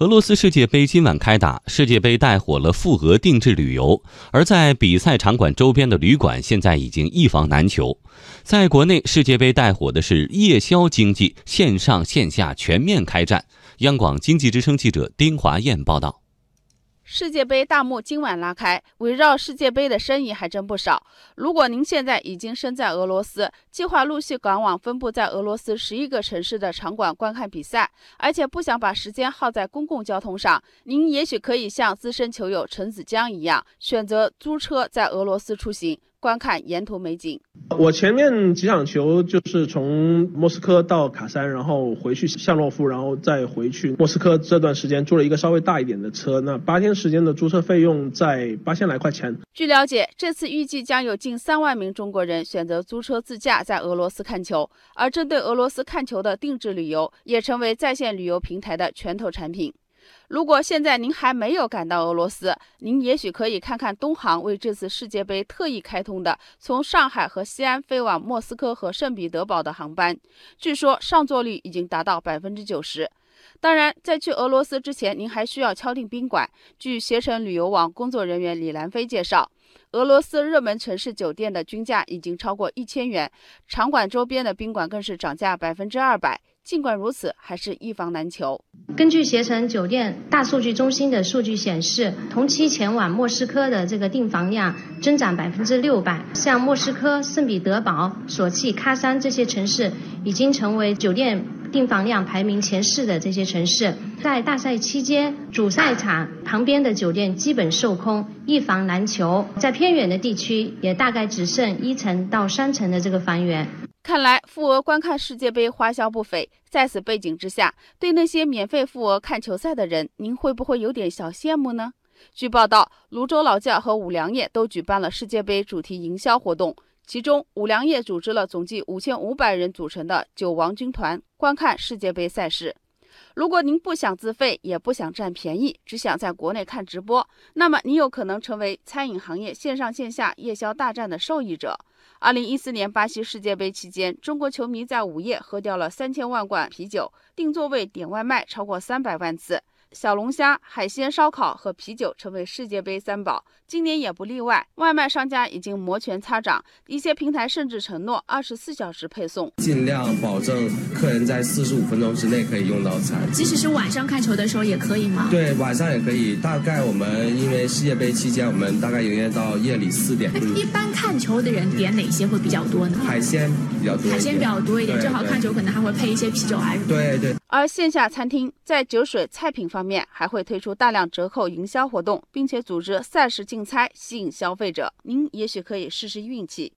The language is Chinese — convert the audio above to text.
俄罗斯世界杯今晚开打，世界杯带火了赴俄定制旅游，而在比赛场馆周边的旅馆现在已经一房难求。在国内，世界杯带火的是夜宵经济，线上线下全面开战。央广经济之声记者丁华燕报道。世界杯大幕今晚拉开，围绕世界杯的生意还真不少。如果您现在已经身在俄罗斯，计划陆续赶往分布在俄罗斯十一个城市的场馆观看比赛，而且不想把时间耗在公共交通上，您也许可以像资深球友陈子江一样，选择租车在俄罗斯出行。观看沿途美景。我前面几场球就是从莫斯科到卡山，然后回去夏洛夫，然后再回去莫斯科。这段时间租了一个稍微大一点的车，那八天时间的租车费用在八千来块钱。据了解，这次预计将有近三万名中国人选择租车自驾在俄罗斯看球，而针对俄罗斯看球的定制旅游也成为在线旅游平台的拳头产品。如果现在您还没有赶到俄罗斯，您也许可以看看东航为这次世界杯特意开通的从上海和西安飞往莫斯科和圣彼得堡的航班，据说上座率已经达到百分之九十。当然，在去俄罗斯之前，您还需要敲定宾馆。据携程旅游网工作人员李兰飞介绍，俄罗斯热门城市酒店的均价已经超过一千元，场馆周边的宾馆更是涨价百分之二百。尽管如此，还是一房难求。根据携程酒店大数据中心的数据显示，同期前往莫斯科的这个订房量增长百分之六百。像莫斯科、圣彼得堡、索契、喀山这些城市，已经成为酒店订房量排名前四的这些城市。在大赛期间，主赛场旁边的酒店基本售空，一房难求。在偏远的地区，也大概只剩一层到三层的这个房源。看来富额观看世界杯花销不菲，在此背景之下，对那些免费富额看球赛的人，您会不会有点小羡慕呢？据报道，泸州老窖和五粮液都举办了世界杯主题营销活动，其中五粮液组织了总计五千五百人组成的“酒王军团”观看世界杯赛事。如果您不想自费，也不想占便宜，只想在国内看直播，那么你有可能成为餐饮行业线上线下夜宵大战的受益者。二零一四年巴西世界杯期间，中国球迷在午夜喝掉了三千万罐啤酒，订座位、点外卖超过三百万次。小龙虾、海鲜、烧烤和啤酒成为世界杯三宝，今年也不例外。外卖商家已经摩拳擦掌，一些平台甚至承诺二十四小时配送，尽量保证客人在四十五分钟之内可以用到餐。即使是晚上看球的时候也可以吗？对，晚上也可以。大概我们因为世界杯期间，我们大概营业到夜里四点。一般看球的人点哪些会比较多呢？海鲜比较多，海鲜比较多一点。正好看球可能还会配一些啤酒啊。对对。而线下餐厅在酒水、菜品方面还会推出大量折扣营销活动，并且组织赛事竞猜，吸引消费者。您也许可以试试运气。